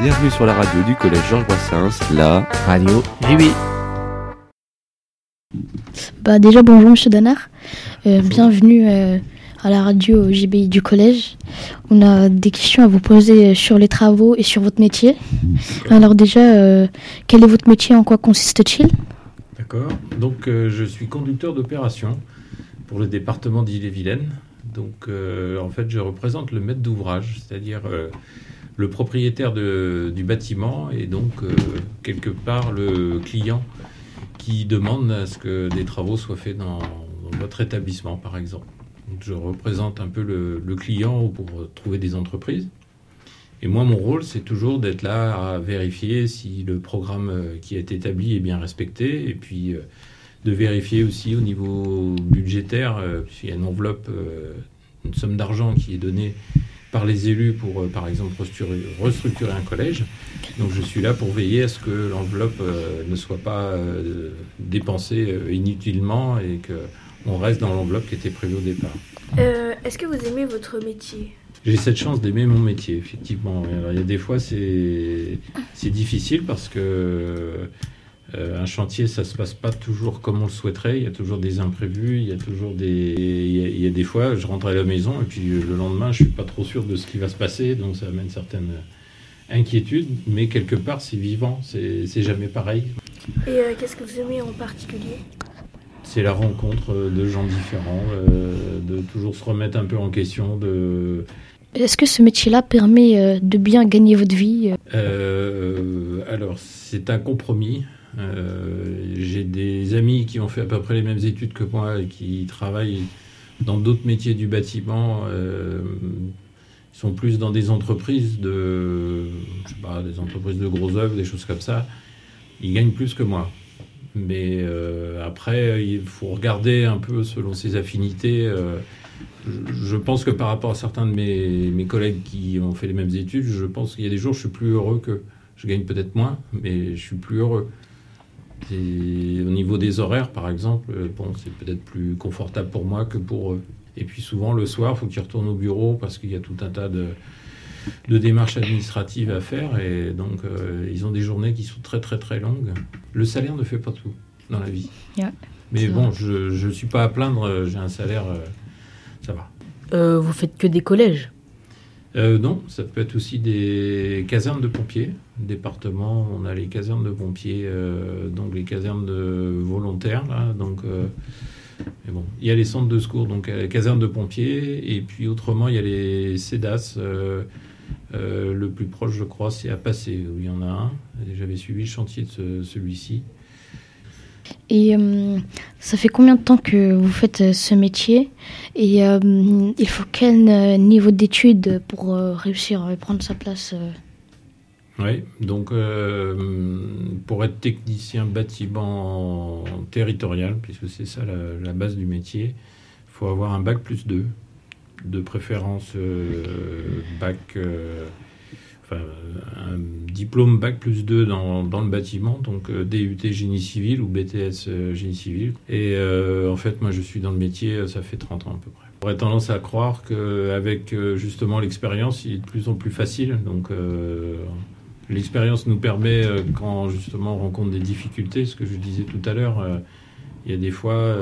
Bienvenue sur la radio du collège Georges Brassens, la radio JB. Bah déjà bonjour Monsieur Danard, Euh, bienvenue euh, à la radio JBI du collège. On a des questions à vous poser sur les travaux et sur votre métier. Alors déjà, euh, quel est votre métier, en quoi consiste-t-il? D'accord. Donc, euh, je suis conducteur d'opération pour le département d'Ille-et-Vilaine. Donc, euh, en fait, je représente le maître d'ouvrage, c'est-à-dire euh, le propriétaire de- du bâtiment et donc, euh, quelque part, le client qui demande à ce que des travaux soient faits dans, votre établissement, par exemple. Je représente un peu le, client pour trouver des entreprises. Et moi, mon rôle, c'est toujours d'être là à vérifier si le programme euh, qui été établi est bien respecté, et puis euh, de vérifier aussi au niveau budgétaire, puisqu'il y a une enveloppe, une somme d'argent qui est donnée par les élus pour, euh, par exemple, restructurer, restructurer un collège. Donc je suis là pour veiller à ce que l'enveloppe euh, ne soit pas euh, dépensée inutilement et qu'on reste dans l'enveloppe qui était prévue au départ. Euh, Est-ce que vous aimez votre métier? J'ai cette chance d'aimer mon métier, effectivement. Alors, il y a des fois, c'est c'est difficile parce que euh, un chantier, ça se passe pas toujours comme on le souhaiterait. Il y a toujours des imprévus, il y a toujours des. Il y a, il y a des fois, je rentre à la maison et puis euh, le lendemain, je suis pas trop sûr de ce qui va se passer, donc ça amène certaines inquiétudes. Mais quelque part, c'est vivant, c'est jamais pareil. Et euh, qu'est-ce que vous aimez en particulier? C'est la rencontre euh, de gens différents, euh, de toujours se remettre un peu en question, de Est-ce que ce métier-là permet euh, de bien gagner votre vie? Euh, alors, c'est un compromis. Euh, J'ai des amis qui ont fait à peu près les mêmes études que moi et qui travaillent dans d'autres métiers du bâtiment. Euh, ils sont plus dans des entreprises de, je sais pas, des entreprises de gros œuvres, des choses comme ça. Ils gagnent plus que moi. Mais euh, après, il faut regarder un peu selon ses affinités. je- pense que par rapport à certains de mes, mes collègues qui ont fait les mêmes études, je pense qu'il y a des jours je suis plus heureux que je gagne peut-être moins, mais je suis plus heureux. Et au niveau des horaires, par exemple, euh, bon, c'est peut-être plus confortable pour moi que pour eux. Et puis souvent le soir, il faut qu'ils retournent au bureau parce qu'il y a tout un tas de, de démarches administratives à faire et donc euh, ils ont des journées qui sont très très très longues. Le salaire ne fait pas tout dans la vie. Yeah, Mais bon, vrai. je ne suis pas à plaindre, euh, j'ai un salaire, euh, ça va. Euh, vous faites que des collèges Euh, non, ça peut être aussi des casernes de pompiers. Département, on a les casernes de pompiers, euh, donc les casernes de volontaires. Donc, euh, bon, il y a les centres de secours, donc les casernes de pompiers, et puis autrement, il y a les CEDAS. le plus proche, je crois, c'est à Passé, où il y en a un. J'avais suivi le chantier de ce- celui-ci. Et euh, ça fait combien de temps que vous faites euh, ce métier? Et euh, il faut quel niveau d'études pour réussir à prendre sa place Oui, donc pour être technicien bâtiment territorial, puisque c'est ça la, la base du métier, il faut avoir un bac plus 2, de préférence bac, un diplôme bac plus 2 dans, dans le bâtiment, donc euh, DUT génie civil ou BTS euh, génie civil. Et euh, en fait, moi je suis dans le métier, ça fait 30 ans à peu près. J'aurais tendance à croire qu'avec justement l'expérience, il est de plus en plus facile. Donc L'expérience nous permet, quand justement on rencontre des difficultés, ce que je disais tout à l'heure, il y a des fois,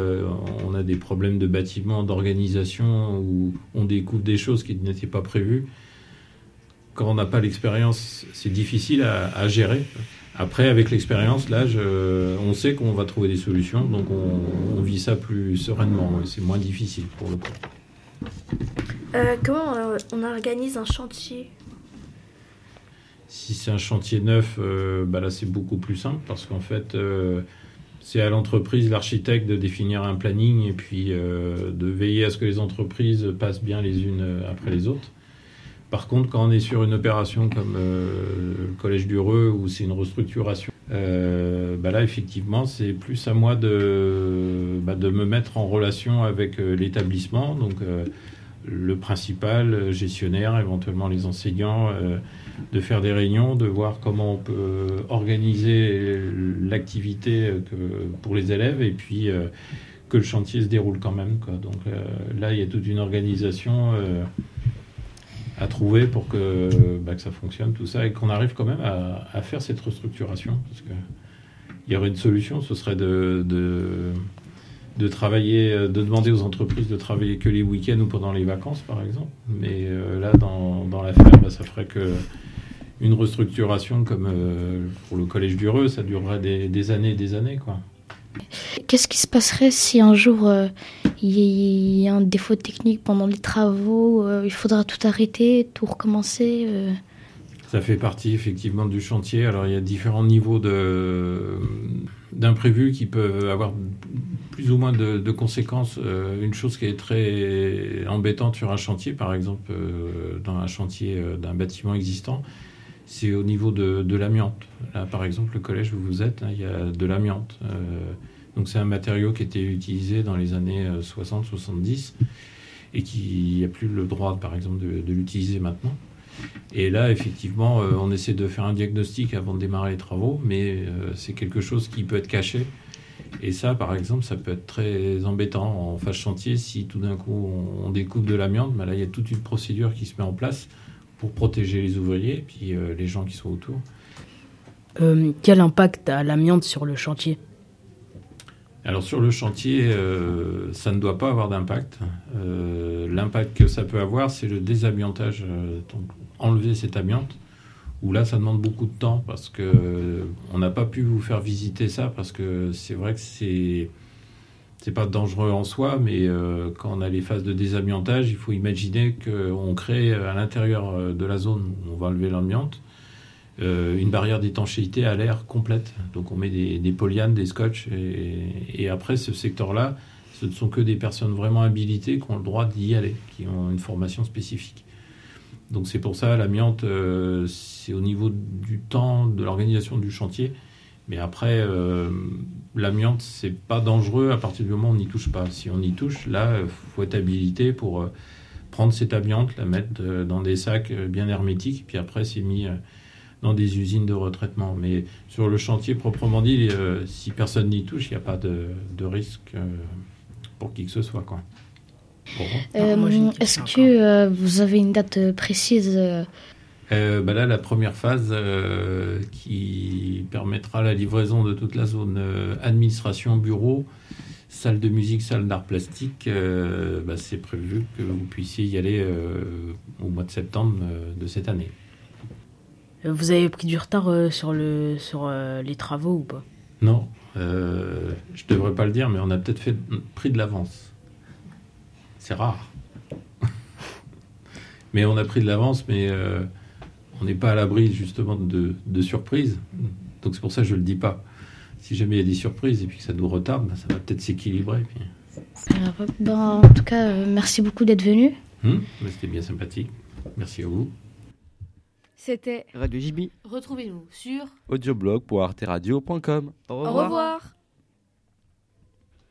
on a des problèmes de bâtiment, d'organisation, où on découvre des choses qui n'étaient pas prévues. Quand on n'a pas l'expérience, c'est difficile à, à gérer. Après, avec l'expérience, là, je- on sait qu'on va trouver des solutions, donc on, on vit ça plus sereinement, c'est moins difficile pour le coup. Euh, Comment euh, on organise un chantier? Si c'est un chantier neuf, euh, bah là c'est beaucoup plus simple parce qu'en fait euh, c'est à l'entreprise, l'architecte de définir un planning et puis euh, de veiller à ce que les entreprises passent bien les unes après les autres. Par contre, quand on est sur une opération comme euh, le Collège du Reux où c'est une restructuration, euh, bah là effectivement c'est plus à moi de, bah, me mettre en relation avec euh, l'établissement, donc le principal, gestionnaire, éventuellement les enseignants. de faire des réunions, de voir comment on peut organiser l'activité pour les élèves et puis que le chantier se déroule quand même. Donc là, il y a toute une organisation à trouver pour que, bah, que ça fonctionne, tout ça, et qu'on arrive quand même à, faire cette restructuration. Parce que il y aurait une solution, ce serait de, de, travailler, de demander aux entreprises de travailler que les week-ends ou pendant les vacances, par exemple. Mais euh, là, dans, l'affaire, ça ferait que une restructuration comme euh, pour le collège du Reux, ça durerait des, des années et des années, quoi. Qu'est-ce qui se passerait si un jour euh, il y a un défaut technique pendant les travaux euh, Il faudra tout arrêter, tout recommencer euh. Ça fait partie effectivement du chantier. Alors il y a différents niveaux d'imprévus qui peuvent avoir plus ou moins de, conséquences. Une chose qui est très embêtante sur un chantier, par exemple dans un chantier d'un bâtiment existant, c'est au niveau de, de l'amiante. Là par exemple le collège où vous êtes, hein, il y a de l'amiante. Euh, donc c'est un matériau qui était utilisé dans les années 60-70 et qui n'y a plus le droit par exemple de, l'utiliser maintenant. Et là, effectivement, euh, on essaie de faire un diagnostic avant de démarrer les travaux, mais euh, c'est quelque chose qui peut être caché. Et ça, par exemple, ça peut être très embêtant en phase chantier si tout d'un coup on, découpe de l'amiante. Ben là, il y a toute une procédure qui se met en place pour protéger les ouvriers et puis euh, les gens qui sont autour. Euh, quel impact a l'amiante sur le chantier? Alors sur le chantier, euh, ça ne doit pas avoir d'impact. L'impact que ça peut avoir, c'est le désamiantage, donc enlever cette amiante. Où là, ça demande beaucoup de temps parce que on n'a pas pu vous faire visiter ça parce que c'est vrai que c'est c'est pas dangereux en soi, mais euh, quand on a les phases de désamiantage, il faut imaginer qu'on crée à l'intérieur euh, de la zone où on va enlever l'amiante euh, une barrière d'étanchéité à l'air complète. Donc on met des, des polyanes, des scotch, et, après ce secteur-là, ce ne sont que des personnes vraiment habilitées qui ont le droit d'y aller, qui ont une formation spécifique. Donc c'est pour ça l'amiante, euh, c'est au niveau du temps, de l'organisation du chantier. Mais après, euh, l'amiante, c'est pas dangereux à partir du moment où on n'y touche pas. Si on y touche, là, il faut être habilité pour euh, prendre cette amiante, la mettre euh, dans des sacs euh, bien hermétiques, puis après, c'est mis euh, dans des usines de retraitement. Mais sur le chantier proprement dit, euh, si personne n'y touche, il n'y a pas de, de risque euh, pour qui que ce soit. Quoi. Bon. Euh, moi, j'ai une Est-ce que euh, vous avez une date euh, précise euh, bah là, la première phase euh, qui permettra la livraison de toute la zone euh, administration, bureau, salle de musique, salle d'art plastique, bah, c'est prévu que vous puissiez y aller au mois de septembre de cette année. Vous avez pris du retard sur, le, sur les travaux ou pas? Non, je devrais pas le dire, mais on a peut-être fait pris de l'avance. C'est rare. mais on a pris de l'avance, mais on n'est pas à l'abri justement de, de surprises. Donc c'est pour ça que je le dis pas. Si jamais il y a des surprises et puis que ça nous retarde, ben, ça va peut-être s'équilibrer. puis- ben, En tout cas, euh, merci beaucoup d'être venu. Hum, mais C'était bien sympathique. Merci à vous. C'était Radio JB, Retrouvez-nous sur audioblog.arteradio.com. Au Au revoir.